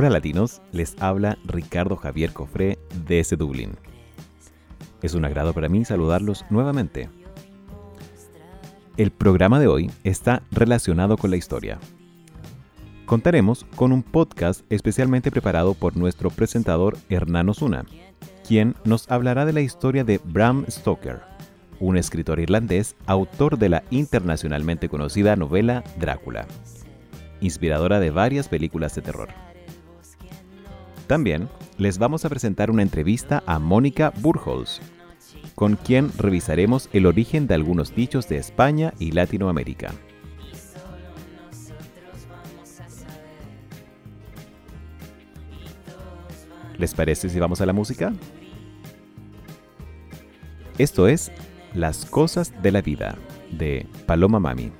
Hola latinos, les habla Ricardo Javier Cofré desde Dublín. Es un agrado para mí saludarlos nuevamente. El programa de hoy está relacionado con la historia. Contaremos con un podcast especialmente preparado por nuestro presentador Hernán Osuna, quien nos hablará de la historia de Bram Stoker, un escritor irlandés, autor de la internacionalmente conocida novela Drácula, inspiradora de varias películas de terror. También les vamos a presentar una entrevista a Mónica Burholz, con quien revisaremos el origen de algunos dichos de España y Latinoamérica. ¿Les parece si vamos a la música? Esto es Las cosas de la vida de Paloma Mami.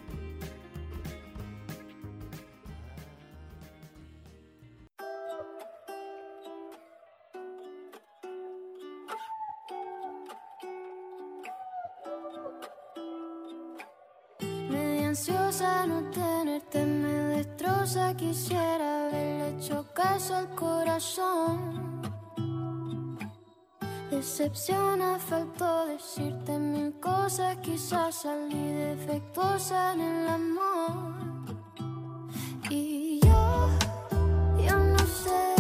Decepciona, faltó decirte mil cosas, quizás salí defectuosa en el amor. Y yo, yo no sé.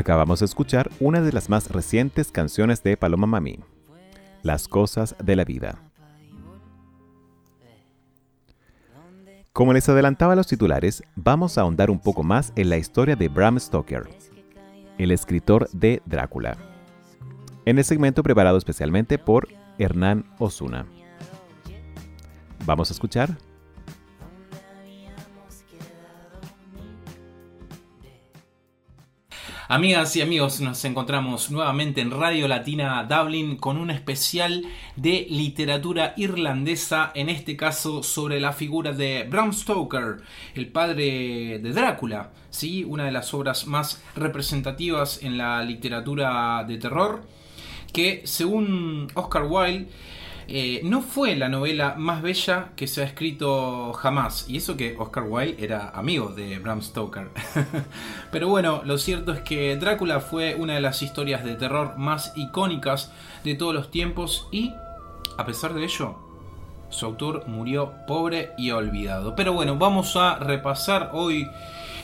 Acabamos de escuchar una de las más recientes canciones de Paloma Mami, Las cosas de la vida. Como les adelantaba los titulares, vamos a ahondar un poco más en la historia de Bram Stoker, el escritor de Drácula, en el segmento preparado especialmente por Hernán Osuna. Vamos a escuchar Amigas y amigos, nos encontramos nuevamente en Radio Latina Dublin con un especial de literatura irlandesa, en este caso sobre la figura de Bram Stoker, el padre de Drácula, ¿sí? una de las obras más representativas en la literatura de terror, que según Oscar Wilde eh, no fue la novela más bella que se ha escrito jamás. Y eso que Oscar Wilde era amigo de Bram Stoker. Pero bueno, lo cierto es que Drácula fue una de las historias de terror más icónicas de todos los tiempos y, a pesar de ello, su autor murió pobre y olvidado. Pero bueno, vamos a repasar hoy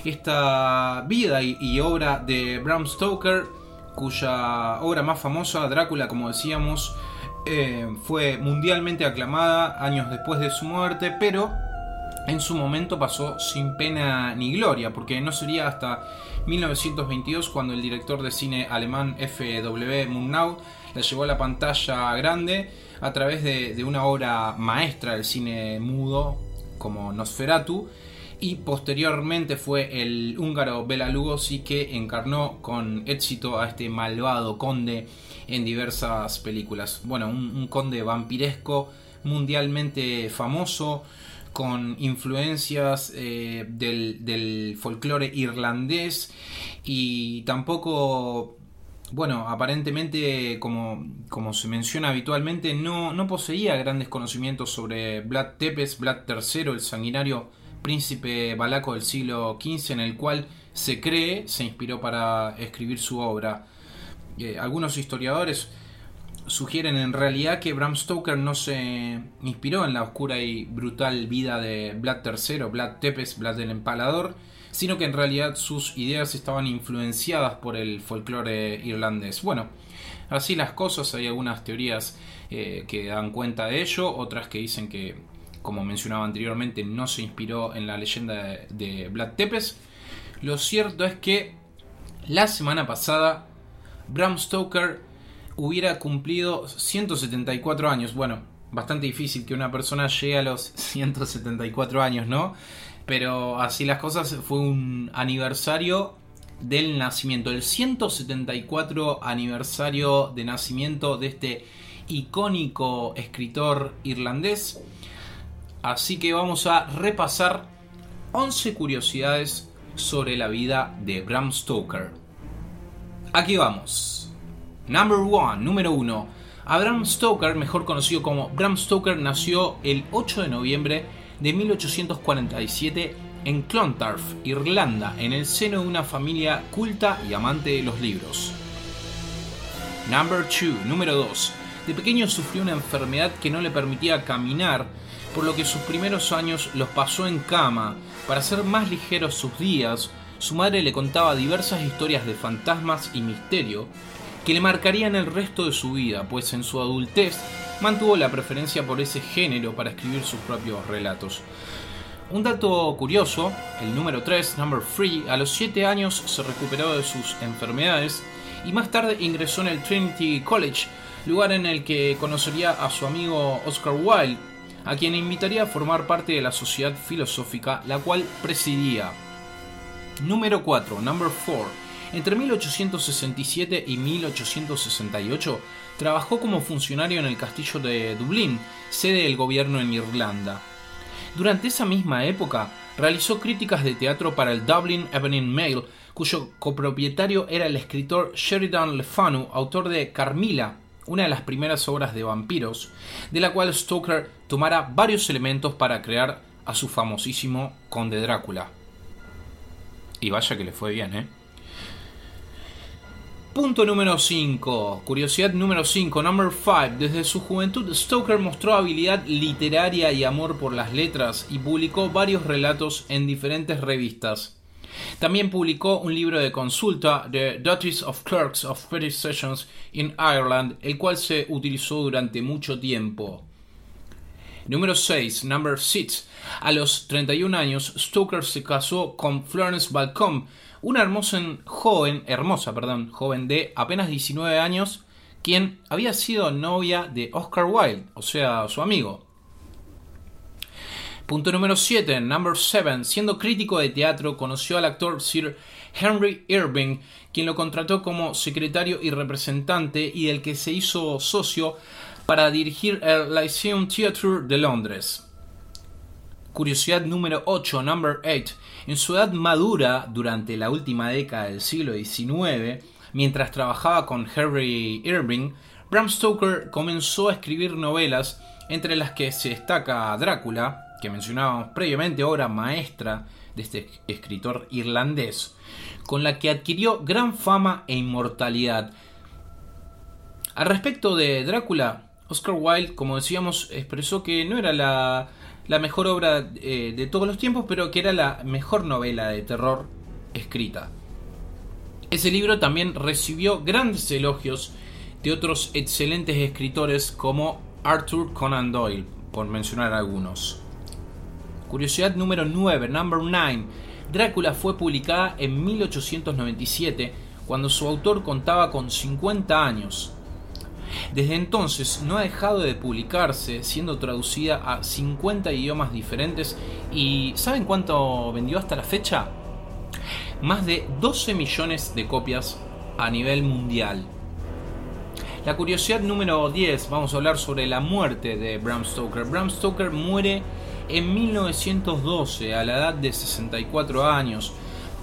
esta vida y obra de Bram Stoker, cuya obra más famosa, Drácula, como decíamos, eh, fue mundialmente aclamada años después de su muerte, pero en su momento pasó sin pena ni gloria, porque no sería hasta 1922 cuando el director de cine alemán F.W. Murnau la llevó a la pantalla grande a través de, de una obra maestra del cine mudo como Nosferatu, y posteriormente fue el húngaro Bela Lugosi que encarnó con éxito a este malvado conde en diversas películas. Bueno, un, conde vampiresco mundialmente famoso, con influencias eh, del, folclore irlandés y tampoco bueno, aparentemente, como, como, se menciona habitualmente, no, no, poseía grandes conocimientos sobre Vlad Tepes, Vlad III, el sanguinario príncipe balaco del siglo XV, en el cual se cree se inspiró para escribir su obra. Eh, algunos historiadores sugieren en realidad que Bram Stoker no se inspiró en la oscura y brutal vida de Vlad III, Vlad Tepes, Vlad el Empalador, sino que en realidad sus ideas estaban influenciadas por el folclore irlandés. Bueno, así las cosas, hay algunas teorías eh, que dan cuenta de ello, otras que dicen que, como mencionaba anteriormente, no se inspiró en la leyenda de, de Vlad Tepes. Lo cierto es que la semana pasada Bram Stoker hubiera cumplido 174 años. Bueno, bastante difícil que una persona llegue a los 174 años, ¿no? Pero así las cosas, fue un aniversario del nacimiento, el 174 aniversario de nacimiento de este icónico escritor irlandés. Así que vamos a repasar 11 curiosidades sobre la vida de Bram Stoker. Aquí vamos. Number one, número uno. Abraham Stoker, mejor conocido como Bram Stoker, nació el 8 de noviembre de 1847 en Clontarf, Irlanda, en el seno de una familia culta y amante de los libros. Number 2, número 2. De pequeño sufrió una enfermedad que no le permitía caminar, por lo que sus primeros años los pasó en cama para hacer más ligeros sus días su madre le contaba diversas historias de fantasmas y misterio que le marcarían el resto de su vida, pues en su adultez mantuvo la preferencia por ese género para escribir sus propios relatos. Un dato curioso, el número 3, number 3, a los 7 años se recuperó de sus enfermedades y más tarde ingresó en el Trinity College, lugar en el que conocería a su amigo Oscar Wilde, a quien invitaría a formar parte de la sociedad filosófica, la cual presidía. Número 4, number 4. Entre 1867 y 1868 trabajó como funcionario en el castillo de Dublín, sede del gobierno en Irlanda. Durante esa misma época realizó críticas de teatro para el Dublin Evening Mail, cuyo copropietario era el escritor Sheridan Le Fanu, autor de Carmilla, una de las primeras obras de vampiros, de la cual Stoker tomara varios elementos para crear a su famosísimo Conde Drácula. Y vaya que le fue bien, ¿eh? Punto número 5. Curiosidad número 5. Number 5. Desde su juventud, Stoker mostró habilidad literaria y amor por las letras y publicó varios relatos en diferentes revistas. También publicó un libro de consulta, The Duties of Clerks of Petty Sessions in Ireland, el cual se utilizó durante mucho tiempo. Número 6. Number 6. A los 31 años, Stoker se casó con Florence Balcom, una hermosa joven, hermosa, perdón, joven de apenas 19 años, quien había sido novia de Oscar Wilde, o sea, su amigo. Punto número 7, number 7. Siendo crítico de teatro, conoció al actor Sir Henry Irving, quien lo contrató como secretario y representante y del que se hizo socio para dirigir el Lyceum Theatre de Londres. Curiosidad número 8, number 8. En su edad madura, durante la última década del siglo XIX, mientras trabajaba con Henry Irving, Bram Stoker comenzó a escribir novelas, entre las que se destaca Drácula, que mencionábamos previamente, obra maestra de este escritor irlandés, con la que adquirió gran fama e inmortalidad. Al respecto de Drácula, Oscar Wilde, como decíamos, expresó que no era la mejor obra eh, de todos los tiempos, pero que era la mejor novela de terror escrita. Ese libro también recibió grandes elogios de otros excelentes escritores como Arthur Conan Doyle, por mencionar algunos. Curiosidad número 9, number 9. Drácula fue publicada en 1897, cuando su autor contaba con 50 años. Desde entonces no ha dejado de publicarse, siendo traducida a 50 idiomas diferentes y ¿saben cuánto vendió hasta la fecha? Más de 12 millones de copias a nivel mundial. La curiosidad número 10, vamos a hablar sobre la muerte de Bram Stoker. Bram Stoker muere en 1912 a la edad de 64 años,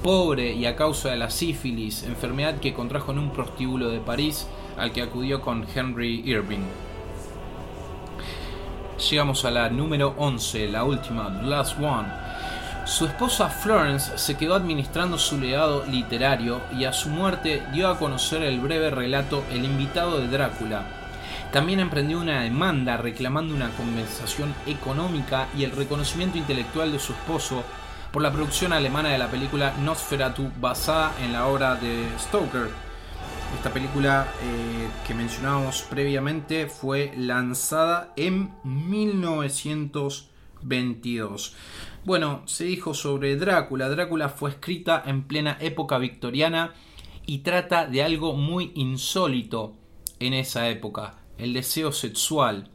pobre y a causa de la sífilis, enfermedad que contrajo en un prostíbulo de París al que acudió con Henry Irving. Llegamos a la número 11, la última, Last One. Su esposa Florence se quedó administrando su legado literario y a su muerte dio a conocer el breve relato El invitado de Drácula. También emprendió una demanda reclamando una compensación económica y el reconocimiento intelectual de su esposo por la producción alemana de la película Nosferatu basada en la obra de Stoker, esta película eh, que mencionábamos previamente fue lanzada en 1922. Bueno, se dijo sobre Drácula. Drácula fue escrita en plena época victoriana y trata de algo muy insólito en esa época, el deseo sexual.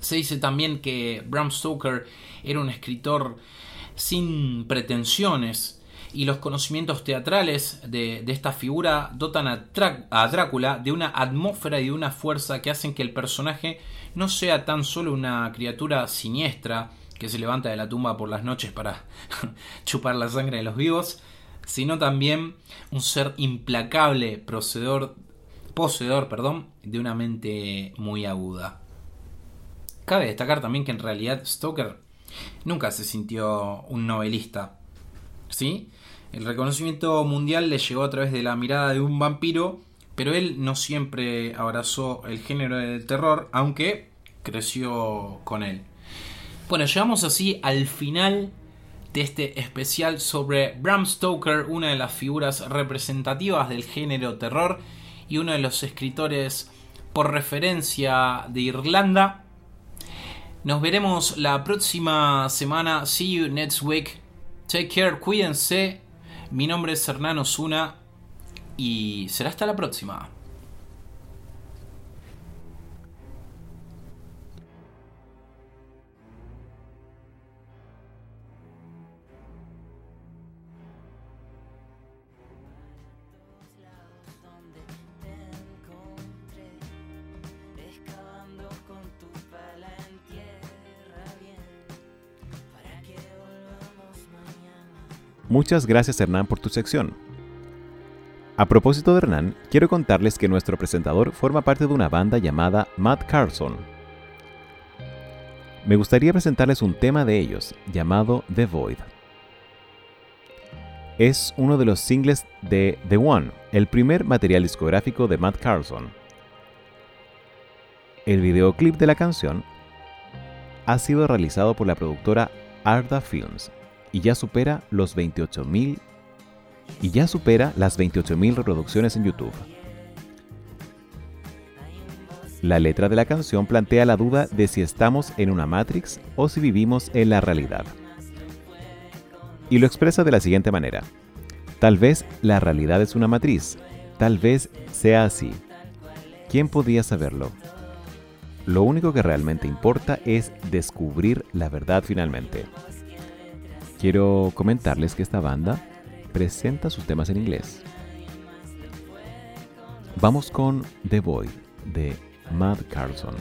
Se dice también que Bram Stoker era un escritor sin pretensiones, y los conocimientos teatrales de, esta figura dotan a, Drácula de una atmósfera y de una fuerza que hacen que el personaje no sea tan solo una criatura siniestra que se levanta de la tumba por las noches para chupar la sangre de los vivos, sino también un ser implacable, poseedor perdón, de una mente muy aguda. Cabe destacar también que en realidad Stoker nunca se sintió un novelista, ¿sí? El reconocimiento mundial le llegó a través de la mirada de un vampiro, pero él no siempre abrazó el género del terror, aunque creció con él. Bueno, llegamos así al final de este especial sobre Bram Stoker, una de las figuras representativas del género terror y uno de los escritores por referencia de Irlanda. Nos veremos la próxima semana. See you next week. Take care, cuídense mi nombre es Hernán Osuna y será hasta la próxima. Muchas gracias Hernán por tu sección. A propósito de Hernán, quiero contarles que nuestro presentador forma parte de una banda llamada Matt Carlson. Me gustaría presentarles un tema de ellos, llamado The Void. es uno de los singles de The One, el primer material discográfico de Matt Carlson. El videoclip de la canción ha sido realizado por la productora Arda Films y ya supera los 28.000 y ya supera las 28.000 reproducciones en YouTube. La letra de la canción plantea la duda de si estamos en una Matrix o si vivimos en la realidad. Y lo expresa de la siguiente manera. Tal vez la realidad es una matriz, tal vez sea así. ¿Quién podía saberlo? Lo único que realmente importa es descubrir la verdad finalmente. Quiero comentarles que esta banda presenta sus temas en inglés. Vamos con The Boy de Matt Carlson.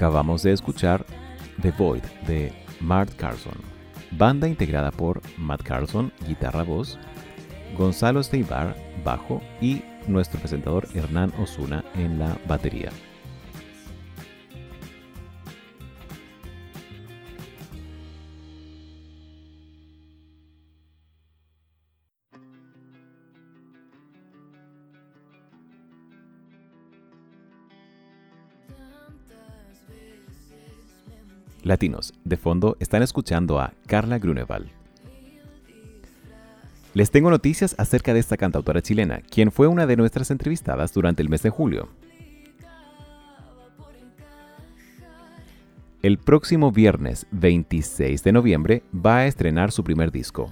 Acabamos de escuchar The Void de Matt Carson, banda integrada por Matt Carson, guitarra voz, Gonzalo Steibar, bajo y nuestro presentador Hernán Osuna en la batería. Latinos, de fondo están escuchando a Carla Grunewald. Les tengo noticias acerca de esta cantautora chilena, quien fue una de nuestras entrevistadas durante el mes de julio. El próximo viernes 26 de noviembre va a estrenar su primer disco.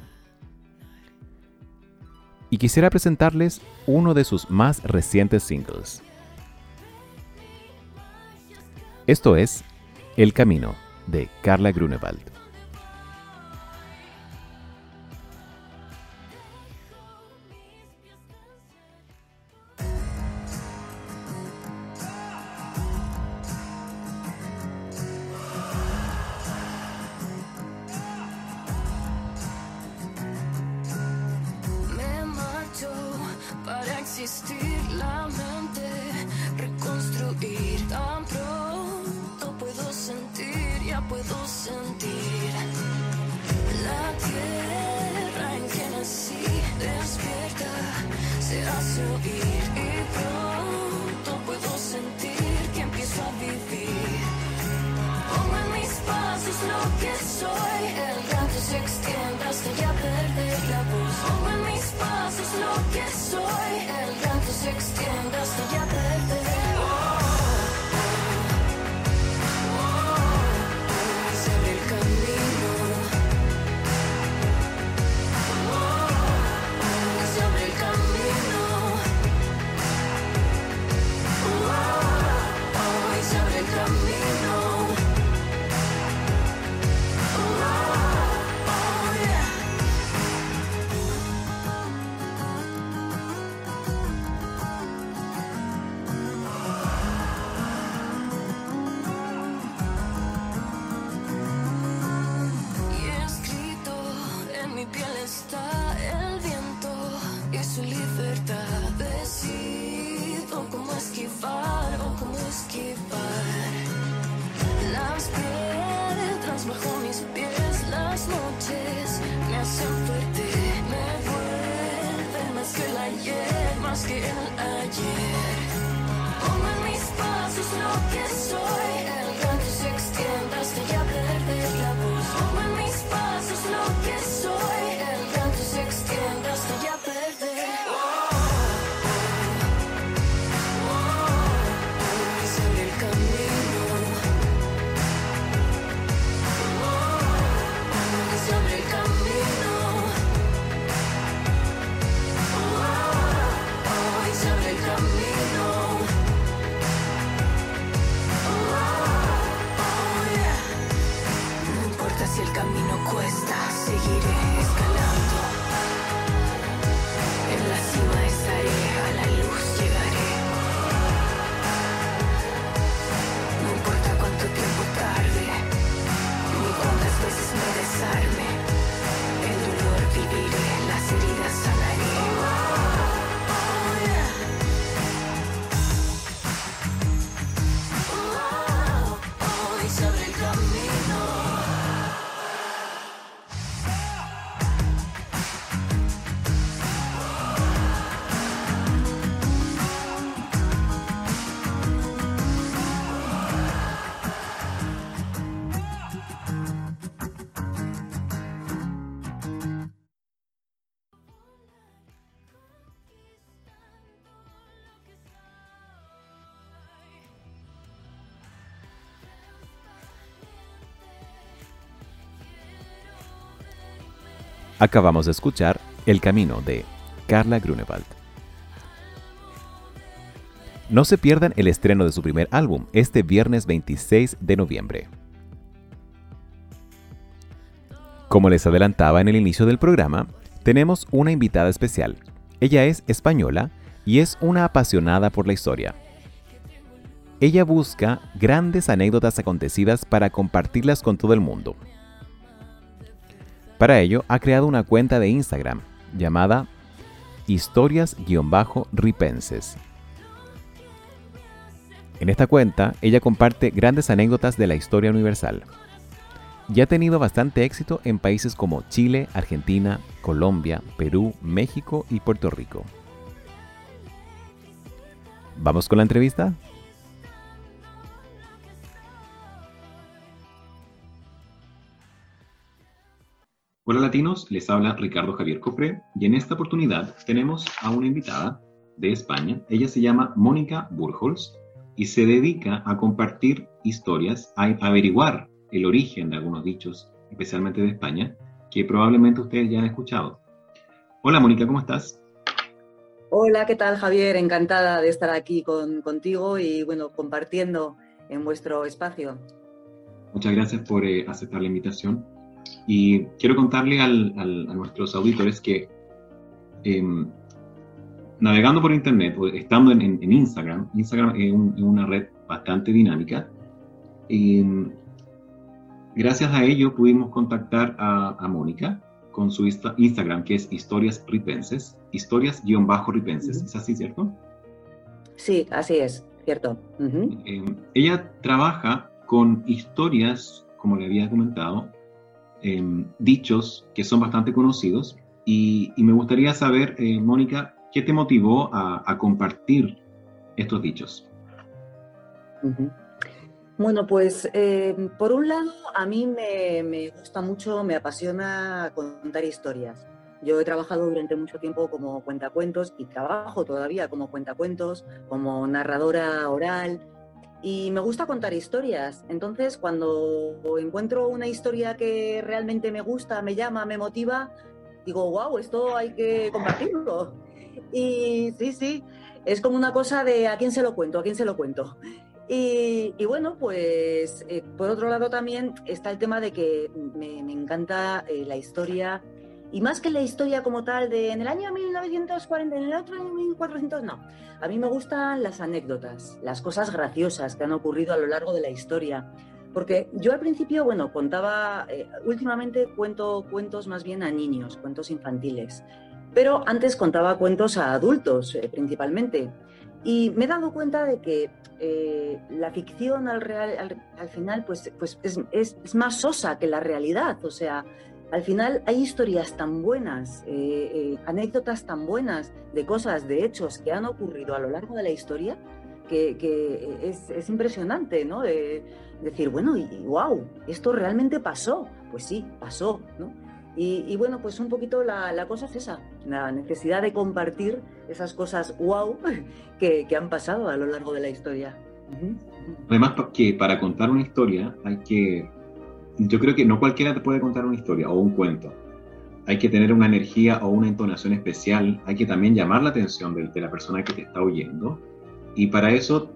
Y quisiera presentarles uno de sus más recientes singles. Esto es El Camino de Carla Grunewald. Acabamos de escuchar El Camino de Carla Grunewald. No se pierdan el estreno de su primer álbum este viernes 26 de noviembre. Como les adelantaba en el inicio del programa, tenemos una invitada especial. Ella es española y es una apasionada por la historia. ella busca grandes anécdotas acontecidas para compartirlas con todo el mundo. Para ello, ha creado una cuenta de Instagram llamada historias-ripenses. En esta cuenta, ella comparte grandes anécdotas de la historia universal. Y ha tenido bastante éxito en países como Chile, Argentina, Colombia, Perú, México y Puerto Rico. ¿Vamos con la entrevista? Hola latinos, les habla Ricardo Javier Cofré y en esta oportunidad tenemos a una invitada de España. Ella se llama Mónica Burholz y se dedica a compartir historias, a averiguar el origen de algunos dichos, especialmente de España, que probablemente ustedes ya han escuchado. Hola Mónica, ¿cómo estás? Hola, ¿qué tal Javier? Encantada de estar aquí con, contigo y bueno, compartiendo en vuestro espacio. Muchas gracias por eh, aceptar la invitación. Y quiero contarle al- al- a nuestros auditores que em, navegando por internet, o estando en, en- en Instagram, Instagram es, un- es una red bastante dinámica, y em, gracias a ello pudimos contactar a, a Mónica con su Insta- Instagram, que es historias ripenses, historias-ripenses. ¿es así, cierto? Sí, así es, cierto. Ujú. Eh, ella trabaja con historias, como le había comentado, em, dichos que son bastante conocidos y, y me gustaría saber, eh, Mónica, ¿qué te motivó a, a compartir estos dichos? Bueno, pues eh, por un lado, a mí me, me gusta mucho, me apasiona contar historias. Yo he trabajado durante mucho tiempo como cuentacuentos y trabajo todavía como cuentacuentos, como narradora oral y me gusta contar historias. Entonces, cuando encuentro una historia que realmente me gusta, me llama, me motiva, digo, wow, esto hay que compartirlo. Y sí, sí, es como una cosa de a quién se lo cuento, a quién se lo cuento. Y, bueno, pues eh, por otro lado también está el tema de que me, me encanta eh, la historia, y más que la historia como tal de en el año 1940, en el otro año 1400, no. A mí me gustan las anécdotas, las cosas graciosas que han ocurrido a lo largo de la historia. Porque yo al principio, bueno, contaba, eh, últimamente cuento cuentos más bien a niños, cuentos infantiles. Pero antes contaba cuentos a adultos, eh, principalmente. Y me he dado cuenta de que eh, la ficción al, real, al, al final pues, pues es, es, es, más sosa que la realidad. O sea, al final hay historias tan buenas, eh, eh, anécdotas tan buenas de cosas, de hechos que han ocurrido a lo largo de la historia, que, es, es, impresionante, ¿no? De decir, bueno, y, wow, esto realmente pasó. Pues sí, pasó, ¿no? Y, bueno, pues un poquito la, cosa es esa, la necesidad de compartir esas cosas wow que, que han pasado a lo largo de la historia. Además, que para contar una historia hay que, yo creo que no cualquiera te puede contar una historia o un cuento. Hay que tener una energía o una entonación especial, hay que también llamar la atención de, de la persona que te está oyendo. Y para eso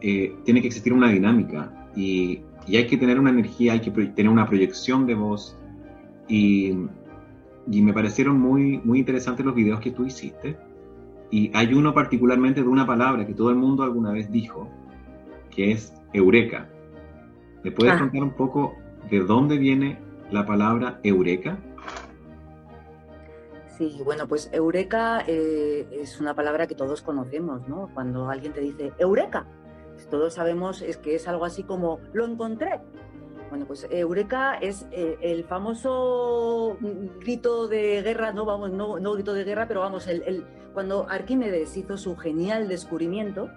eh, tiene que existir una dinámica y, y hay que tener una energía, hay que tener una proyección de voz, y, y, me parecieron muy, muy interesantes los videos que tú hiciste. Y hay uno particularmente de una palabra que todo el mundo alguna vez dijo, que es eureka. ¿Me puedes ah. contar un poco de dónde viene la palabra eureka? Sí, bueno, pues eureka eh, es una palabra que todos conocemos, ¿no? Cuando alguien te dice eureka, pues todos sabemos es que es algo así como lo encontré, bueno, pues Eureka es eh, el famoso grito de guerra, no vamos, no, grito de guerra, pero vamos, cuando Arquímedes hizo su genial descubrimiento,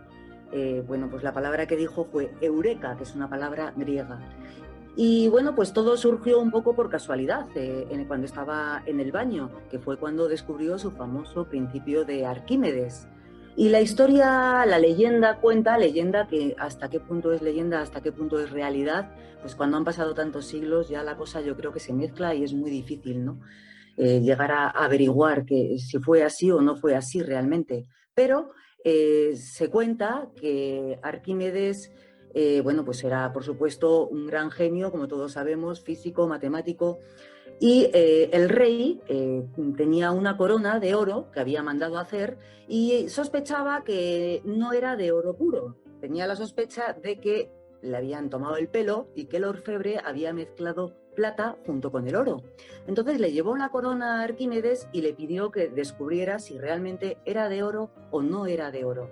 eh, bueno, pues la palabra que dijo fue Eureka, que es una palabra griega. Y bueno, pues todo surgió un poco por casualidad, eh, en, cuando estaba en el baño, que fue cuando descubrió su famoso principio de Arquímedes. Y la historia, la leyenda cuenta, leyenda que hasta qué punto es leyenda, hasta qué punto es realidad, pues cuando han pasado tantos siglos ya la cosa yo creo que se mezcla y es muy difícil, ¿no? Eh, llegar a averiguar que si fue así o no fue así realmente. Pero eh, se cuenta que Arquímedes, eh, bueno, pues era por supuesto un gran genio, como todos sabemos, físico, matemático, y eh, el rey eh, tenía una corona de oro que había mandado hacer y sospechaba que no era de oro puro, tenía la sospecha de que le habían tomado el pelo y que el orfebre había mezclado plata junto con el oro. Entonces le llevó la corona a Arquímedes y le pidió que descubriera si realmente era de oro o no era de oro.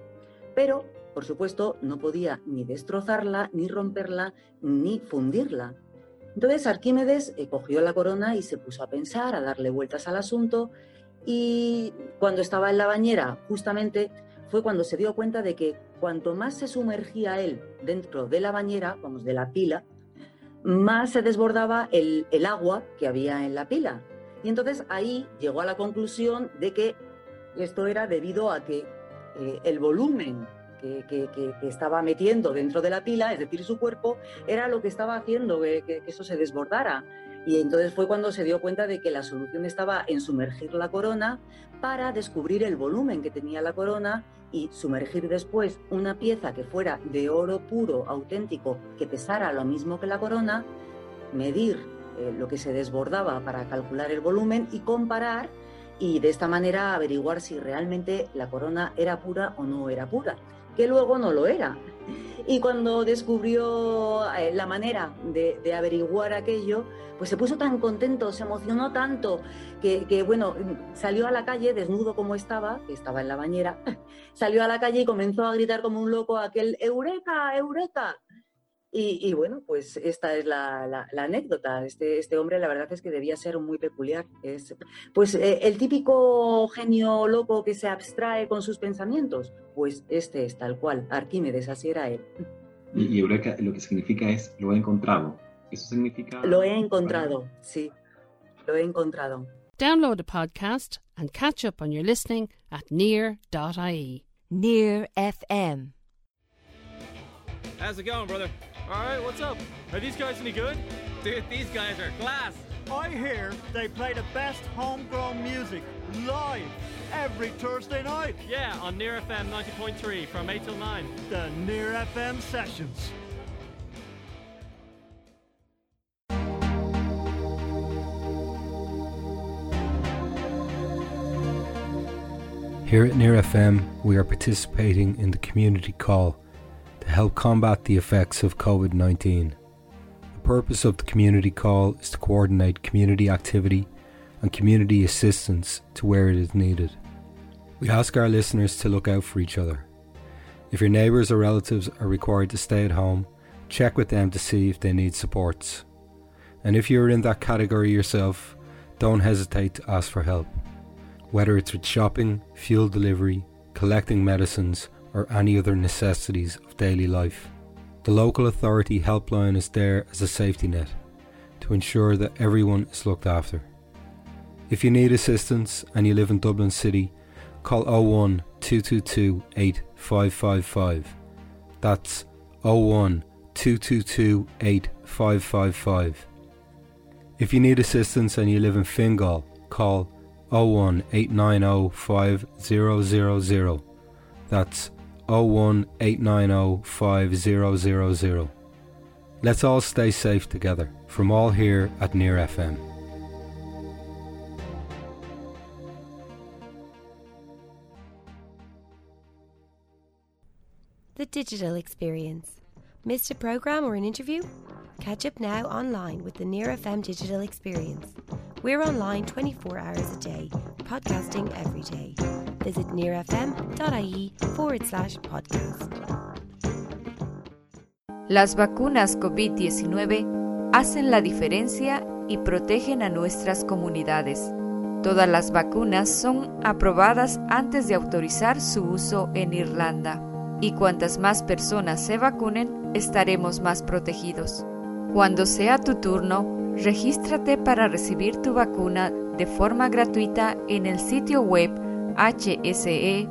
Pero, por supuesto, no podía ni destrozarla, ni romperla, ni fundirla. Entonces Arquímedes eh, cogió la corona y se puso a pensar, a darle vueltas al asunto y cuando estaba en la bañera, justamente fue cuando se dio cuenta de que cuanto más se sumergía él dentro de la bañera, vamos, de la pila, más se desbordaba el, agua que había en la pila. Y entonces ahí llegó a la conclusión de que esto era debido a que eh, el volumen que, estaba metiendo dentro de la pila, es decir, su cuerpo, era lo que estaba haciendo que eso se desbordara. Y entonces fue cuando se dio cuenta de que la solución estaba en sumergir la corona para descubrir el volumen que tenía la corona y sumergir después una pieza que fuera de oro puro, auténtico, que pesara lo mismo que la corona, medir eh, lo que se desbordaba para calcular el volumen y comparar y de esta manera averiguar si realmente la corona era pura o no era pura, que luego no lo era. Y cuando descubrió eh, la manera de, averiguar aquello, pues se puso tan contento, se emocionó tanto, que, que, bueno, salió a la calle desnudo como estaba, que estaba en la bañera, salió a la calle y comenzó a gritar como un loco aquel ¡Eureka! ¡Eureka! Y, y bueno, pues esta es la, la- la anécdota. Este, este hombre la verdad es que debía ser muy peculiar. Es, pues eh, el típico genio loco que se abstrae con sus pensamientos, pues este es tal cual, Arquímedes, así era él. Y, y Eureka lo que significa es lo he encontrado. Eso significa. Lo he encontrado, sí, lo he encontrado. Download the podcast and catch up on your listening at near.ie. Near FM. How's it going, brother? All right, what's up? Are these guys any good? Dude, these guys are class. I hear they play the best homegrown music live every Thursday night. Yeah, on Near FM 90.3 from 8 till 9. The Near FM sessions. Here at Near FM, we are participating in the community call to help combat the effects of COVID 19. The purpose of the community call is to coordinate community activity and community assistance to where it is needed. We ask our listeners to look out for each other. If your neighbours or relatives are required to stay at home, check with them to see if they need supports. And if you're in that category yourself, don't hesitate to ask for help whether it's with shopping, fuel delivery, collecting medicines, or any other necessities of daily life. The local authority helpline is there as a safety net to ensure that everyone is looked after. If you need assistance and you live in Dublin City, call 01 222 8555. That's 01 222 8555. If you need assistance and you live in Fingal, call 01 890 5000. That's 01 890 5000. Let's all stay safe together from all here at Near FM. The digital experience. Missed a program or an interview? Catch up now online with the Near FM digital experience. We're online 24 hours a day, podcasting every day. Visit nearfm.ie forward slash podcast. Las vacunas COVID-19 hacen la diferencia y protegen a nuestras comunidades. Todas las vacunas son aprobadas antes de autorizar su uso en Irlanda. Y cuantas más personas se vacunen, estaremos más protegidos. Cuando sea tu turno, regístrate para recibir tu vacuna de forma gratuita en el sitio web hse.ie.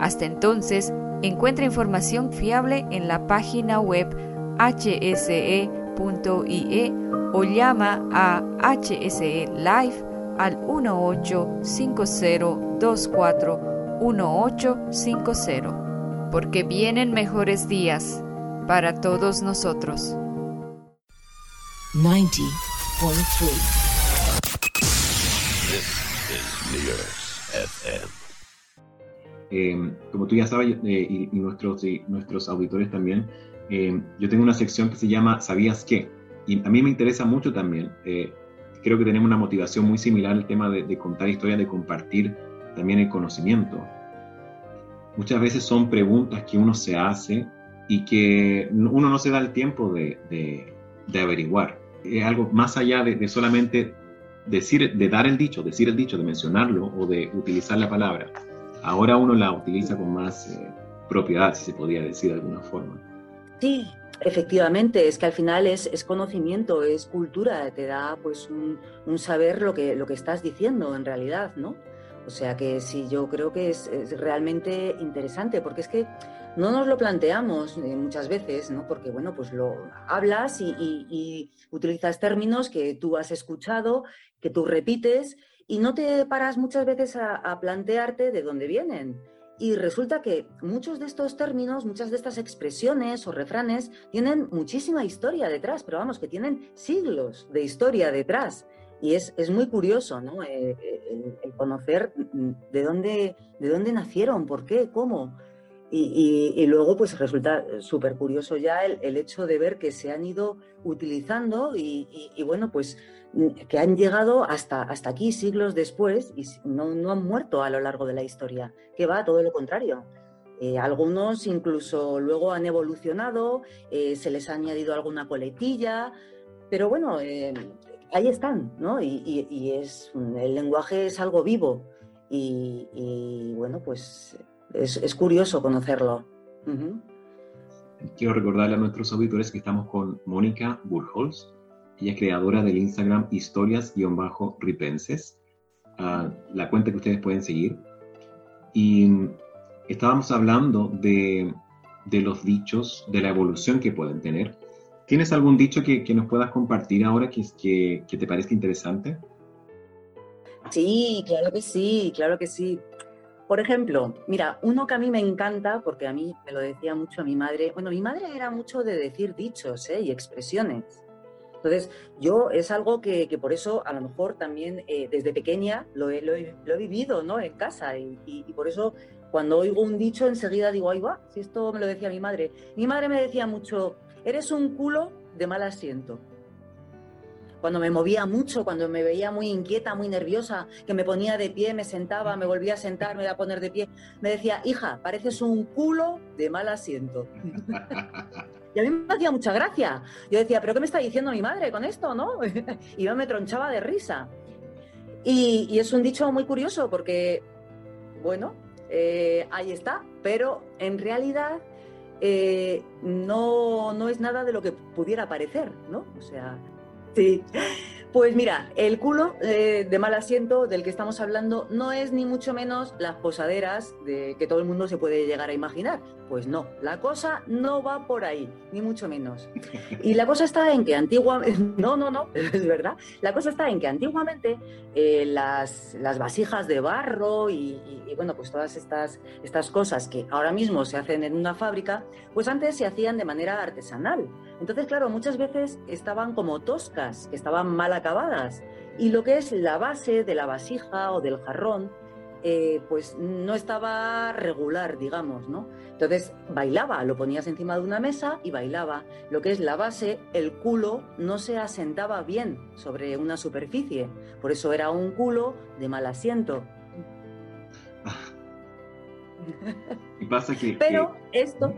Hasta entonces, encuentra información fiable en la página web hse.ie o llama a HSE Live al 1850241850, porque vienen mejores días para todos nosotros. 90.3. This is Near FM. Eh, como tú ya sabes, eh, y, nuestros, y nuestros auditores también, eh, yo tengo una sección que se llama ¿Sabías qué? Y a mí me interesa mucho también. creo que tenemos una motivación muy similar al tema de, contar historias, de compartir también el conocimiento. Muchas veces son preguntas que uno se hace y que uno no se da el tiempo de averiguar. Es algo más allá de, solamente decir, de dar el dicho, decir el dicho, de mencionarlo o de utilizar la palabra. Ahora uno la utiliza con más eh, propiedad, si se podría decir de alguna forma. Sí, efectivamente, es que al final es, es conocimiento, es cultura, te da pues un, un saber lo que, lo que estás diciendo en realidad, ¿no? O sea que sí, yo creo que es, es realmente interesante, porque es que no nos lo planteamos eh, muchas veces, ¿no? Porque, bueno, pues lo hablas y, utilizas términos que tú has escuchado, que tú repites, y no te paras muchas veces a, plantearte de dónde vienen. Y resulta que muchos de estos términos, muchas de estas expresiones o refranes tienen muchísima historia detrás, pero vamos, que tienen siglos de historia detrás. Y es, es muy curioso, ¿no? Eh, eh, el, conocer de dónde, de dónde nacieron, por qué, cómo. Y, luego, pues resulta súper curioso ya el, hecho de ver que se han ido utilizando y, bueno, pues mm, que han llegado hasta, hasta aquí siglos después y no, no han muerto a lo largo de la historia, que va todo lo contrario. Eh, algunos incluso luego han evolucionado, eh, se les ha añadido alguna coletilla, pero bueno, eh, ahí están, ¿no? Y, es, el lenguaje es algo vivo y, bueno, pues es, es curioso conocerlo. Quiero recordarle a nuestros auditores que estamos con Mónica Burholz, ella es creadora del Instagram historias-ripenses, ah, la cuenta que ustedes pueden seguir. Y estábamos hablando de, de los dichos, de la evolución que pueden tener. ¿Tienes algún dicho que, que nos puedas compartir ahora que, que, que te parezca interesante? Sí, claro que sí, claro que sí. Por ejemplo, mira, uno que a mí me encanta, porque a mí me lo decía mucho mi madre, bueno, mi madre era mucho de decir dichos ¿eh? y expresiones. Entonces, yo es algo que, que por eso a lo mejor también eh, desde pequeña lo he, lo he- lo he vivido ¿no? en casa y, por eso cuando oigo un dicho enseguida digo, ahí va, si esto me lo decía mi madre. Mi madre me decía mucho, eres un culo de mal asiento cuando me movía mucho, cuando me veía muy inquieta, muy nerviosa, que me ponía de pie, me sentaba, me volvía a sentar, me iba a poner de pie, me decía, hija, pareces un culo de mal asiento. Y a mí me hacía mucha gracia. Yo decía, ¿pero qué me está diciendo mi madre con esto, no? Y yo me tronchaba de risa. Y, y es un dicho muy curioso porque, bueno, eh, ahí está, pero en realidad eh, no, no es nada de lo que pudiera parecer, ¿no? O sea, sí. Pues mira, el culo eh, de mal asiento del que estamos hablando no es ni mucho menos las posaderas de que todo el mundo se puede llegar a imaginar. Pues no, la cosa no va por ahí, ni mucho menos. Y la cosa está en que antiguamente, no, no, no, es verdad, la cosa está en que antiguamente eh, las, las vasijas de barro y, bueno, pues todas estas, estas cosas que ahora mismo se hacen en una fábrica, pues antes se hacían de manera artesanal. Entonces, claro, muchas veces estaban como toscas, estaban mal acabadas. Y lo que es la base de la vasija o del jarrón, eh, pues no estaba regular, digamos, ¿no? Entonces bailaba, lo ponías encima de una mesa y bailaba. Lo que es la base, el culo no se asentaba bien sobre una superficie. Por eso era un culo de mal asiento. Y pasa que, Pero esto,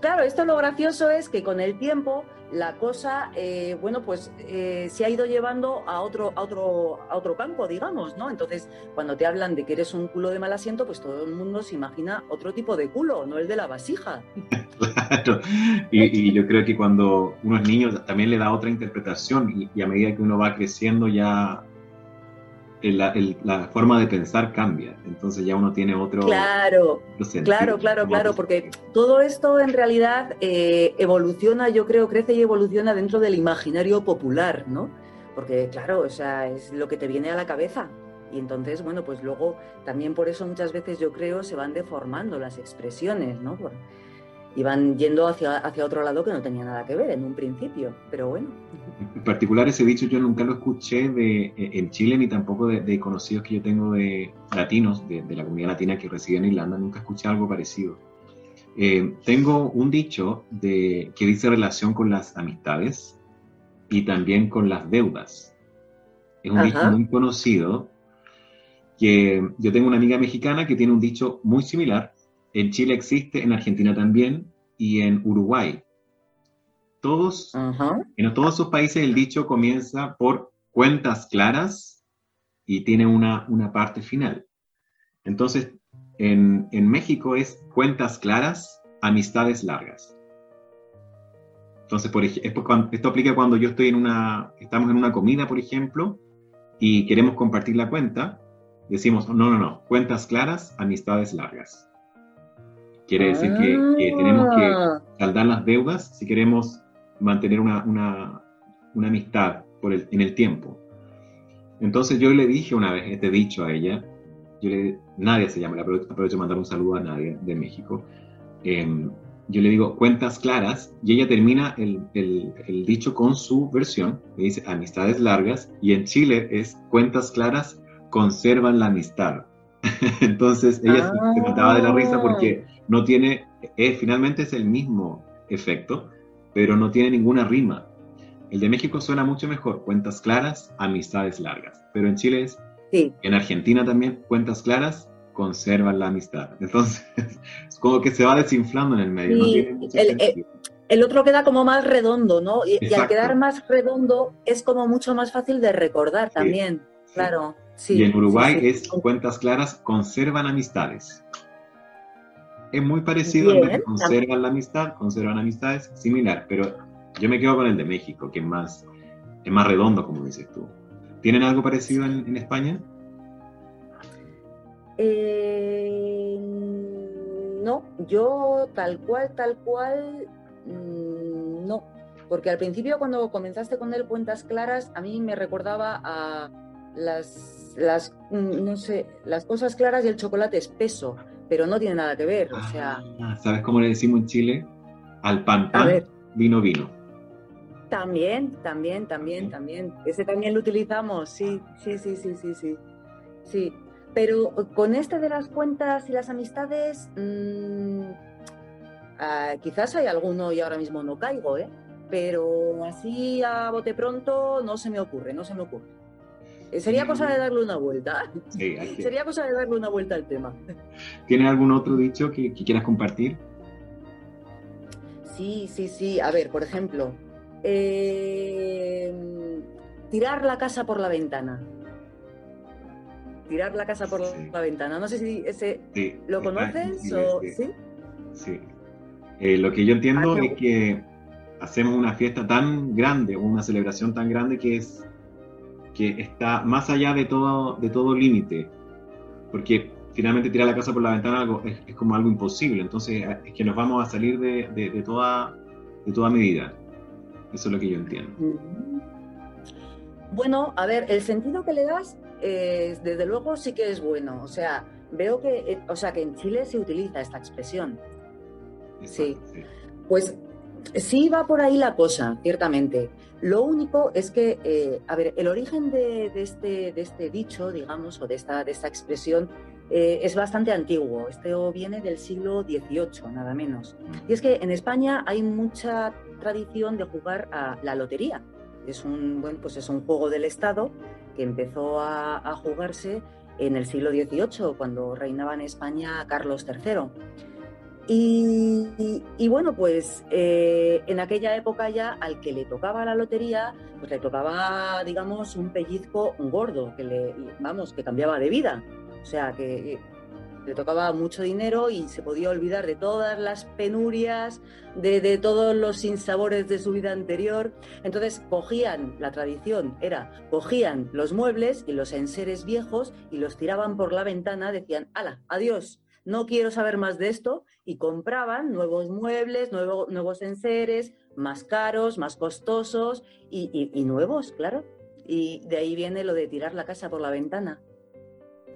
claro, esto lo gracioso es que con el tiempo la cosa, eh, bueno, pues eh, se ha ido llevando a otro, a, otro, a otro campo, digamos, ¿no? Entonces, cuando te hablan de que eres un culo de mal asiento, pues todo el mundo se imagina otro tipo de culo, no el de la vasija. Claro. Y, yo creo que cuando uno es niño también le da otra interpretación y a medida que uno va creciendo ya el- la, el- la forma de pensar cambia. Entonces ya uno tiene otro... Claro, otro claro, claro, claro, porque todo esto en realidad eh, evoluciona, yo creo, crece y evoluciona dentro del imaginario popular, ¿no? Porque, claro, o sea, es lo que te viene a la cabeza. Y entonces, bueno, pues luego también por eso muchas veces yo creo se van deformando las expresiones, ¿no? Por- iban yendo hacia, hacia otro lado que no tenía nada que ver en un principio, pero bueno. En particular ese dicho yo nunca lo escuché de, eh, en Chile ni tampoco de, de conocidos que yo tengo de latinos, de, de la comunidad latina que reside en Irlanda, nunca escuché algo parecido. Eh, tengo un dicho de, que dice relación con las amistades y también con las deudas. Es un dicho Ajá. muy conocido que yo tengo una amiga mexicana que tiene un dicho muy similar. En Chile existe, en Argentina también y en Uruguay. Todos, en todos esos países el dicho comienza por cuentas claras y tiene una, una parte final. Entonces, en, en México es cuentas claras, amistades largas. Entonces, por esto aplica cuando yo estoy en una, estamos en una comida, por ejemplo, y queremos compartir la cuenta, decimos, no, no, no, cuentas claras, amistades largas. Quiere decir que, que tenemos que Ah. saldar las deudas si queremos mantener una, una, una amistad por el- en el tiempo. Entonces yo le dije una vez este dicho a ella, yo le, Nadia se llama, le apro- aprovecho de mandar un saludo a Nadia de México. Em, yo le digo cuentas claras y ella termina el, el- el dicho con su versión, le dice amistades largas y en Chile es cuentas claras conservan la amistad. Entonces ella se- se mataba de la risa porque no tiene, eh, finalmente es el mismo efecto, pero no tiene ninguna rima. El de México suena mucho mejor, cuentas claras, amistades largas, pero en Chile es, en Argentina también, cuentas claras conservan la amistad. Entonces, es como que se va desinflando en el medio. no Sí, tiene mucho el, sentido. el- el otro queda como más redondo, ¿no? Y, y al quedar más redondo es como mucho más fácil de recordar también. Claro, sí. y en Uruguay sí, sí. es cuentas claras conservan amistades. Es muy parecido en vez de Bien. conservan la amistad, conservan amistades, similar, pero yo me quedo con el de México, que es más, es más redondo, como dices tú. ¿Tienen algo parecido en, en España? Eh, no, yo tal cual, tal cual, mm, no. Porque al principio cuando comenzaste con el Cuentas Claras, a mí me recordaba a las, las, mm, no sé, las cosas claras y el chocolate espeso, pero no tiene nada que ver, o sea, Ah, ¿Sabes cómo le decimos en Chile? Al pan A pan, ver. vino vino. también, también, también, también. Ese también lo utilizamos, sí, sí, sí, sí, sí, sí. Sí, pero con este de las cuentas y las amistades, mm, ah, quizás hay alguno y ahora mismo no caigo, ¿eh? Pero así a bote pronto no se me ocurre, no se me ocurre. Eh, Sería cosa de darle una vuelta. Sí, hay que- Sería cosa de darle una vuelta al tema. ¿Tienes algún otro dicho que, que quieras compartir? Sí, sí, sí. A ver, por ejemplo, eh, tirar la casa por la ventana. Tirar la casa por la ventana. No sé si ese Sí. lo conoces o sí. sí. Sí. Eh, lo que yo entiendo Ah, es que hacemos una fiesta tan grande, una celebración tan grande que es que está más allá de todo, de todo límite. Porque finalmente tirar la casa por la ventana es, es como algo imposible. Entonces es que nos vamos a salir de, de- de toda, de toda medida. Eso es lo que yo entiendo. Bueno, a ver, el sentido que le das, eh, desde luego sí que es bueno. O sea, veo que, eh, o sea, que en Chile se utiliza esta expresión. Sí. Pues sí va por ahí la cosa, ciertamente. Lo único es que, eh, a ver, el origen este, de este dicho, digamos, o de esta, de esta expresión, eh, es bastante antiguo. Esto viene del siglo XVIII, nada menos. Y es que en España hay mucha tradición de jugar a la lotería. Es un, bueno, pues es un juego del Estado que empezó a, a jugarse en el siglo XVIII, cuando reinaba en España Carlos III. Y, bueno, pues eh, en aquella época ya al que le tocaba la lotería, pues le tocaba, digamos, un pellizco gordo, que le, vamos, que cambiaba de vida. O sea, que eh, le tocaba mucho dinero y se podía olvidar de todas las penurias, de, de todos los sinsabores de su vida anterior. Entonces cogían, la tradición era, cogían los muebles y los enseres viejos y los tiraban por la ventana, decían, ala, adiós, no quiero saber más de esto, y compraban nuevos muebles, nuevo- nuevos enseres, más caros, más costosos y, y- y nuevos, claro. Y de ahí viene lo de tirar la casa por la ventana.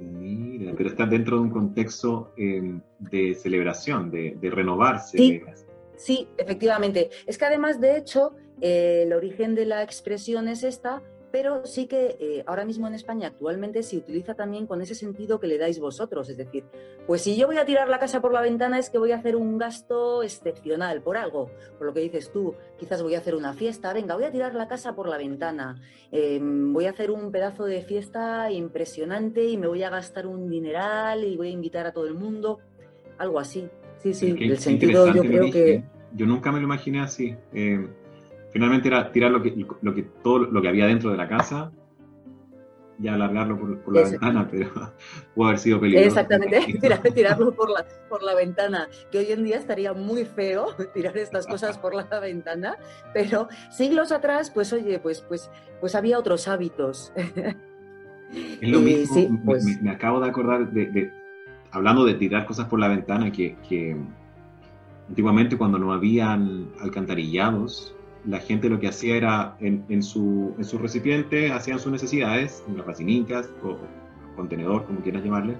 Mira, pero está dentro de un contexto eh, de celebración, de, de renovarse. Sí. de- Sí, efectivamente. Es que además, de hecho, eh, el origen de la expresión es esta, pero sí que eh, ahora mismo en España actualmente se utiliza también con ese sentido que le dais vosotros. Es decir, pues si yo voy a tirar la casa por la ventana es que voy a hacer un gasto excepcional por algo, por lo que dices tú, quizás voy a hacer una fiesta, venga, voy a tirar la casa por la ventana, eh, voy a hacer un pedazo de fiesta impresionante y me voy a gastar un dineral y voy a invitar a todo el mundo, algo así. Sí, sí, el sentido yo creo que... origen. Yo nunca me lo imaginé así. Eh, finalmente era tirar lo que, lo que, todo lo que había dentro de la casa y alargarlo por, por la ventana, pero pudo haber sido peligroso. Exactamente, tirar- tirarlo por la, por la ventana, que hoy en día estaría muy feo tirar estas cosas por la ventana, pero siglos atrás, pues oye, pues, pues, pues había otros hábitos. Es lo Y mismo, sí, pues- me, me acabo de acordar de, de- hablando de tirar cosas por la ventana, que, que antiguamente cuando no habían alcantarillados, la gente lo que hacía era en, en su, en su recipiente, hacían sus necesidades, en las vacinicas o contenedor, como quieras llamarle,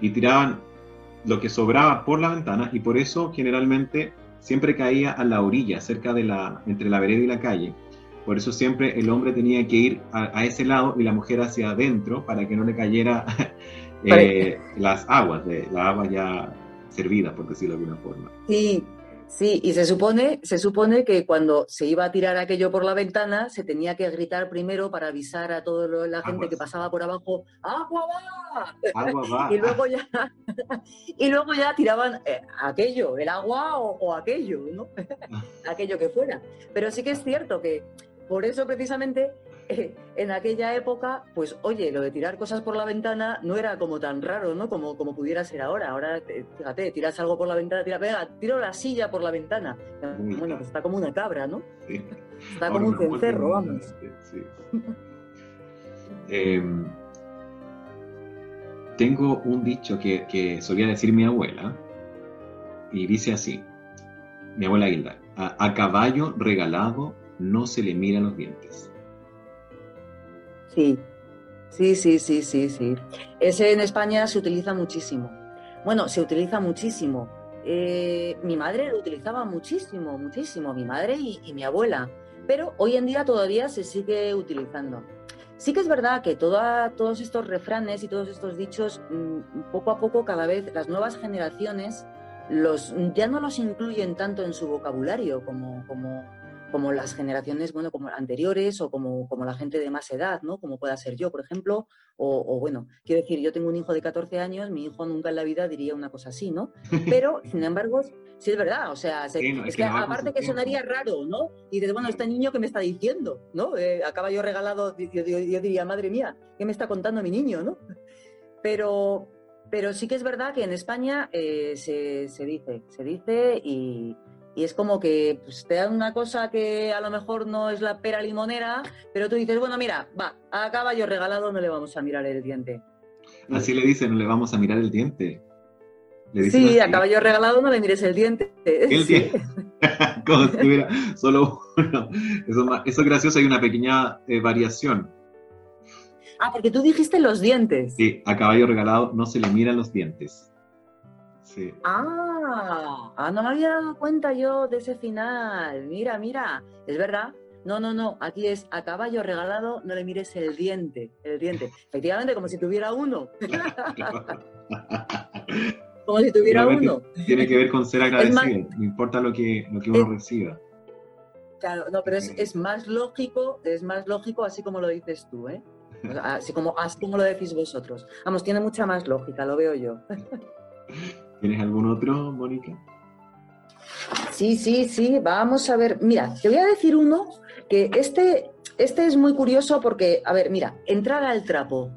y tiraban lo que sobraba por la ventana y por eso generalmente siempre caía a la orilla, cerca de la, entre la vereda y la calle. Por eso siempre el hombre tenía que ir a, a ese lado y la mujer hacia adentro para que no le cayera eh, las aguas, de, la agua ya servida, por decirlo de alguna forma. Sí, sí, y se supone, se supone que cuando se iba a tirar aquello por la ventana, se tenía que gritar primero para avisar a toda la gente que pasaba por abajo, ¡agua va! Agua va. y luego ya, y luego ya tiraban eh, aquello, el agua o, o aquello, ¿no? aquello que fuera. Pero sí que es cierto que por eso precisamente eh, en aquella época, pues oye, lo de tirar cosas por la ventana no era como tan raro, ¿no? Como, como pudiera ser ahora. Ahora, eh, fíjate, tiras algo por la ventana, tira, venga, tiro la silla por la ventana. Bueno, pues está como una cabra, ¿no? Sí. Está Ahora como un cencerro, vamos. sí. Eh, tengo un dicho que, que solía decir mi abuela y dice así, mi abuela Hilda, a, a caballo regalado no se le miran los dientes. Sí, sí, sí, sí, sí, sí. Ese en España se utiliza muchísimo. Bueno, se utiliza muchísimo. Eh, mi madre lo utilizaba muchísimo, muchísimo, mi madre y, mi abuela. Pero hoy en día todavía se sigue utilizando. Sí que es verdad que toda- todos estos refranes y todos estos dichos, mm, poco a poco, cada vez las nuevas generaciones los, ya no los incluyen tanto en su vocabulario como, como, como las generaciones bueno, como anteriores o como, como la gente de más edad, ¿no? Como pueda ser yo, por ejemplo. O, o, bueno, quiero decir, yo tengo un hijo de 14 años, mi hijo nunca en la vida diría una cosa así, ¿no? Pero, sin embargo, sí es verdad, o sea, se- Sí, no, es es que que aparte que sonaría raro, ¿no? Y dices, bueno, este niño, ¿qué me está diciendo? ¿No? Eh, acaba yo regalado, yo, yo- yo diría, madre mía, ¿qué me está contando mi niño, no? Pero, pero sí que es verdad que en España eh, se, se dice, se dice y, y es como que pues, te dan una cosa que a lo mejor no es la pera limonera, pero tú dices, bueno, mira, va, a caballo regalado no le vamos a mirar el diente. Así le dicen, no le vamos a mirar el diente. Le dicen Sí, así. a caballo regalado no le mires el diente. El Sí. diente. Como si tuviera solo uno. Eso, es ma- eso es gracioso, hay una pequeña eh, variación. Ah, porque tú dijiste los dientes. Sí, a caballo regalado no se le miran los dientes. Sí. Ah, ah, no me había dado cuenta yo de ese final. Mira, mira, es verdad. No, no, no, aquí es a caballo regalado, no le mires el diente, el diente. Efectivamente, como si tuviera uno. como si tuviera Realmente uno. Tiene que ver con ser agradecido. No importa lo que, lo que uno reciba. Claro, no, pero es, es más lógico, es más lógico así como lo dices tú, ¿eh? Así como, así como lo decís vosotros. Vamos, tiene mucha más lógica, lo veo yo. ¿Tienes algún otro, Mónica? Sí, sí, sí, vamos a ver. Mira, te voy a decir uno que este, este es muy curioso porque, a ver, mira, entrar al trapo.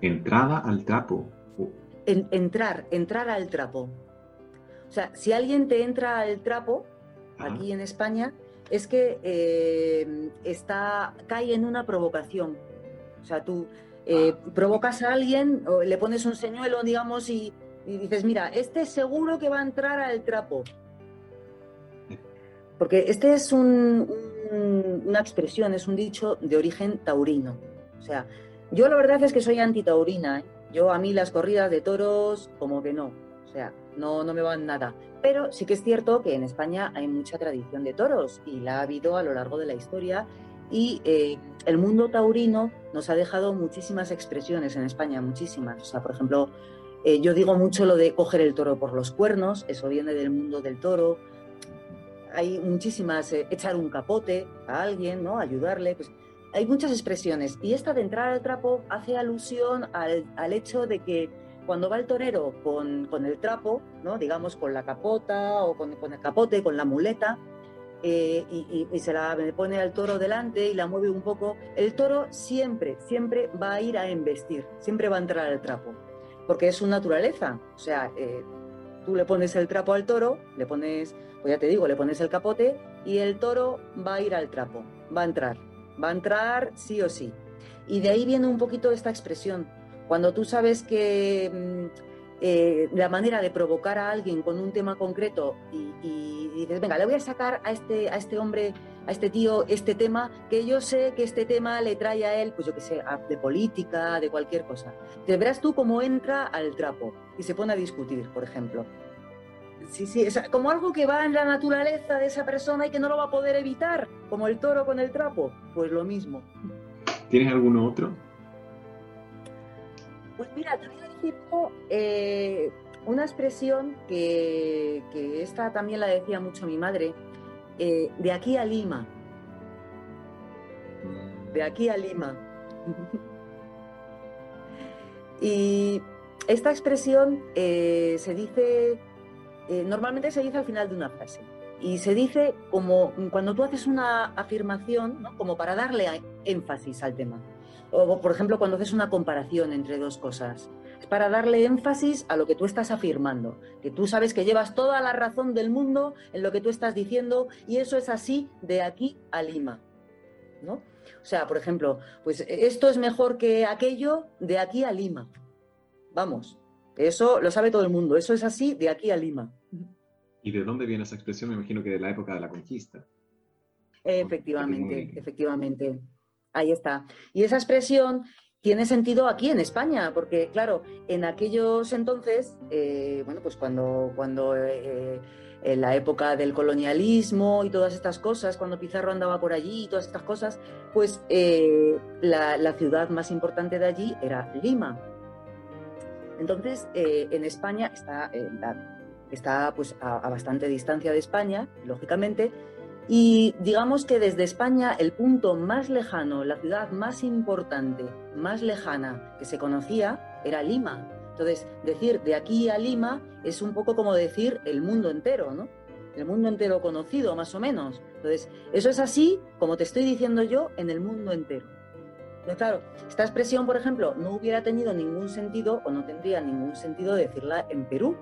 Entrada al trapo. En- entrar, entrar al trapo. O sea, si alguien te entra al trapo, aquí en España, es que eh, está, cae en una provocación. O sea, tú eh, provocas a alguien, o le pones un señuelo, digamos, y, y dices, mira, este seguro que va a entrar al trapo. Porque este es un- un- una expresión, es un dicho de origen taurino. O sea, yo la verdad es que soy antitaurina. ¿eh? Yo a mí las corridas de toros, como que no. O sea, no, no me van nada. Pero sí que es cierto que en España hay mucha tradición de toros y la ha habido a lo largo de la historia y eh, el mundo taurino nos ha dejado muchísimas expresiones en España, muchísimas. O sea, por ejemplo, eh, yo digo mucho lo de coger el toro por los cuernos, eso viene del mundo del toro. Hay muchísimas, eh, echar un capote a alguien, ¿no? Ayudarle, pues hay muchas expresiones. Y esta de entrar al trapo hace alusión al, al hecho de que cuando va el torero con, con el trapo, ¿no? digamos con la capota o con, el capote, con la muleta, eh, y- y se la pone al toro delante y la mueve un poco, el toro siempre, siempre va a ir a embestir, siempre va a entrar al trapo, porque es su naturaleza. O sea, eh, tú le pones el trapo al toro, le pones, pues ya te digo, le pones el capote y el toro va a ir al trapo, va a entrar, va a entrar sí o sí. Y de ahí viene un poquito esta expresión. Cuando tú sabes que mm, eh, la manera de provocar a alguien con un tema concreto y, y dices, venga, le voy a sacar a este, a este hombre, a este tío, este tema, que yo sé que este tema le trae a él, pues yo qué sé, a- de política, de cualquier cosa. Te verás tú cómo entra al trapo y se pone a discutir, por ejemplo. Sí, sí, como algo que va en la naturaleza de esa persona y que no lo va a poder evitar, como el toro con el trapo, pues lo mismo. ¿Tienes alguno otro? Pues mira, te voy a decir eh, una expresión que, esta también la decía mucho mi madre, eh, de aquí a Lima. De aquí a Lima. y esta expresión eh, se dice, eh, normalmente se dice al final de una frase. Y se dice como cuando tú haces una afirmación, ¿no? como para darle énfasis al tema. O, por ejemplo, cuando haces una comparación entre dos cosas. Es para darle énfasis a lo que tú estás afirmando. Que tú sabes que llevas toda la razón del mundo en lo que tú estás diciendo y eso es así de aquí a Lima. ¿no? O sea, por ejemplo, pues esto es mejor que aquello de aquí a Lima. Vamos, eso lo sabe todo el mundo. Eso es así de aquí a Lima. ¿Y de dónde viene esa expresión? Me imagino que de la época de la conquista. Efectivamente, efectivamente. Ahí está. Y esa expresión tiene sentido aquí en España, porque claro, en aquellos entonces, eh, bueno, pues cuando, cuando eh, en la época del colonialismo y todas estas cosas, cuando Pizarro andaba por allí y todas estas cosas, pues eh, la, ciudad más importante de allí era Lima. Entonces, en España está, está pues, a bastante distancia de España, lógicamente, y digamos que desde España el punto más lejano, la ciudad más importante, más lejana que se conocía era Lima. Entonces, decir de aquí a Lima es un poco como decir el mundo entero, ¿no? El mundo entero conocido, más o menos. Entonces, eso es así, como te estoy diciendo yo, en el mundo entero. Claro, esta expresión, por ejemplo, no hubiera tenido ningún sentido o no tendría ningún sentido decirla en Perú.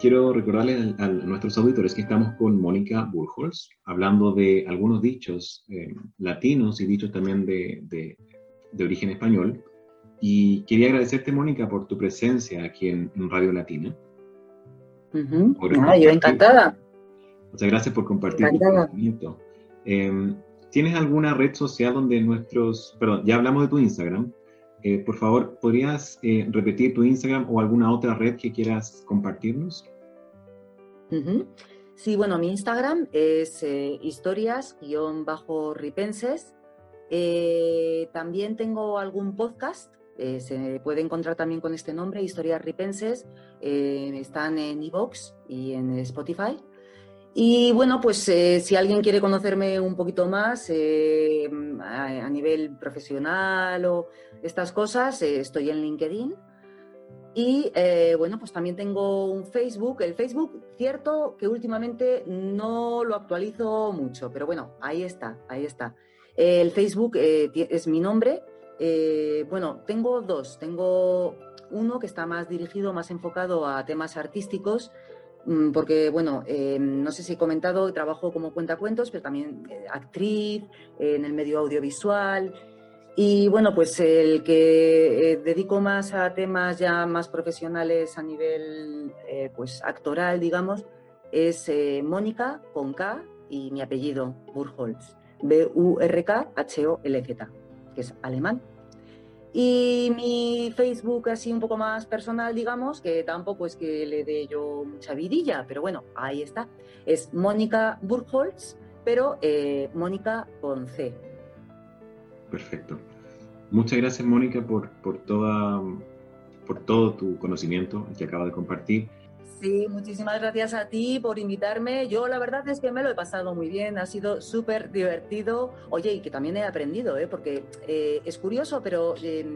Quiero recordarles a, a nuestros auditores que estamos con Mónica Burholz, hablando de algunos dichos eh, latinos y dichos también de, de- de origen español. Y quería agradecerte, Mónica, por tu presencia aquí en, en Radio Latina. Ujú. Por Ah, yo encantada. Muchas gracias por compartir tu Encantada. conocimiento. Eh, ¿Tienes alguna red social donde nuestros, perdón, ya hablamos de tu Instagram? Eh, por favor, ¿podrías eh, repetir tu Instagram o alguna otra red que quieras compartirnos? Sí, bueno, mi Instagram es eh, historias-ripenses. Eh, también tengo algún podcast, se puede encontrar también con este nombre, Historias Ripenses. están en iVoox y en Spotify. Y bueno, pues eh, si alguien quiere conocerme un poquito más eh, a, a nivel profesional o estas cosas, eh, estoy en LinkedIn. Y bueno, pues también tengo un Facebook. El Facebook, cierto que últimamente no lo actualizo mucho, pero bueno, ahí está, ahí está. El Facebook es mi nombre. Bueno, tengo dos. Tengo uno que está más dirigido, más enfocado a temas artísticos, mm, porque bueno, eh, no sé si he comentado, trabajo como cuentacuentos, pero también eh, actriz en el medio audiovisual. Y bueno, pues el que eh, dedico más a temas ya más profesionales a nivel eh, pues actoral, digamos, es Mónica con K y mi apellido, Burholz, B-U-R-K-H-O-L-Z, que es alemán. Y mi Facebook así un poco más personal, digamos, que tampoco es que le dé yo mucha vidilla, pero bueno, ahí está. Es Mónica Burkholz, pero eh, Mónica con C. Perfecto. Muchas gracias, Mónica, por, por, toda, por todo tu conocimiento que acaba de compartir. Sí, muchísimas gracias a ti por invitarme. Yo la verdad es que me lo he pasado muy bien, ha sido súper divertido. Oye, y que también he aprendido, ¿eh? porque eh, es curioso, pero eh,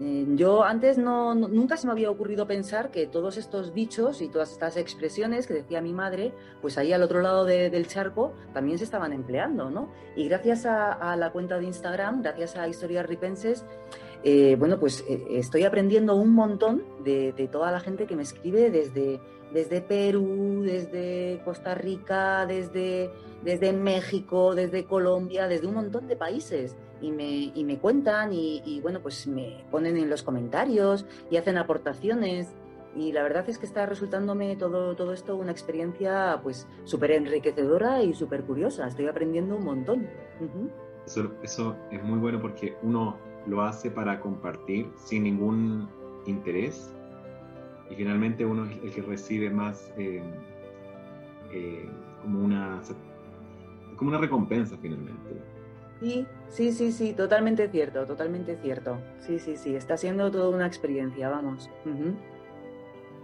eh, yo antes no, nunca se me había ocurrido pensar que todos estos dichos y todas estas expresiones que decía mi madre, pues ahí al otro lado de- del charco también se estaban empleando, ¿no? Y gracias a, a la cuenta de Instagram, gracias a Historias Ripenses, eh, bueno, pues eh, estoy aprendiendo un montón de, toda la gente que me escribe desde, desde Perú, desde Costa Rica, desde, desde México, desde Colombia, desde un montón de países. Y me, y me cuentan y, bueno, pues me ponen en los comentarios y hacen aportaciones. Y la verdad es que está resultándome todo, todo esto una experiencia pues súper enriquecedora y súper curiosa. Estoy aprendiendo un montón. Eso, eso es muy bueno porque uno lo hace para compartir sin ningún interés y finalmente uno es el que recibe más eh, eh, como una como una recompensa finalmente. Sí, sí, sí, sí, totalmente cierto, totalmente cierto. Sí, sí, sí, está siendo toda una experiencia, vamos. Ujú.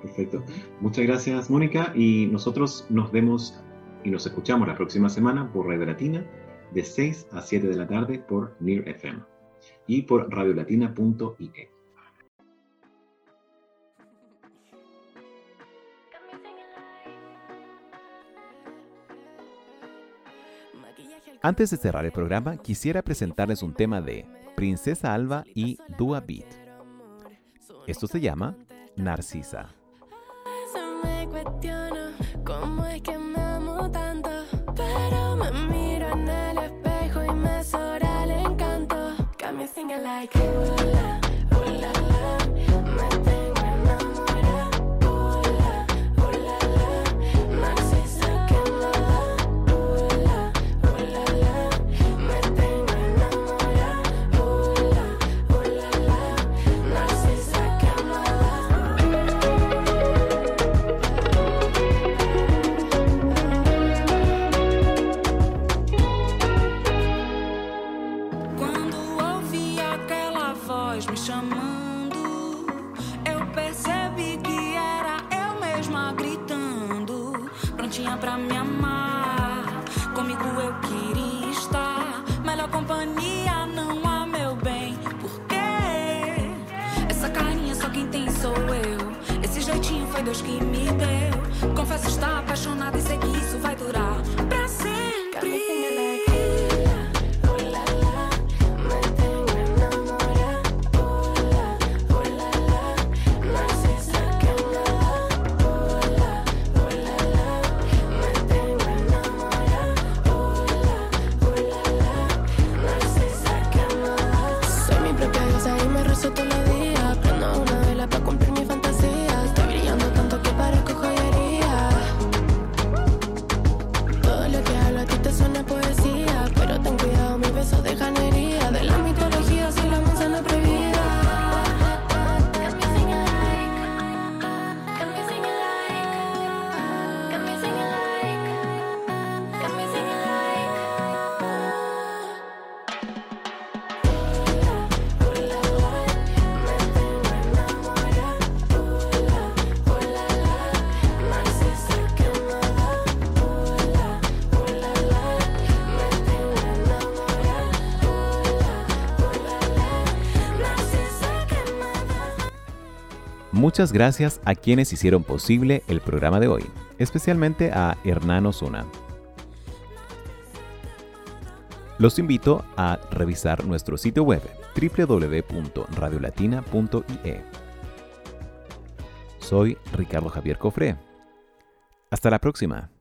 Perfecto. Muchas gracias, Mónica. Y nosotros nos vemos y nos escuchamos la próxima semana por Radio Latina de 6 a 7 de la tarde por NIR FM y por radiolatina.ie. Antes de cerrar el programa, quisiera presentarles un tema de Princesa Alba y Dua Beat. Esto se llama Narcisa. Like prontinha pra me amar. Comigo eu queria estar, melhor companhia não há, meu bem. Por quê? Essa carinha só quem tem sou eu. Esse jeitinho foi Deus que me deu. Confesso estar apaixonada e sei que isso vai Muchas gracias a quienes hicieron posible el programa de hoy, especialmente a Hernán Osuna. Los invito a revisar nuestro sitio web www.radiolatina.ie. Soy Ricardo Javier Cofré. Hasta la próxima.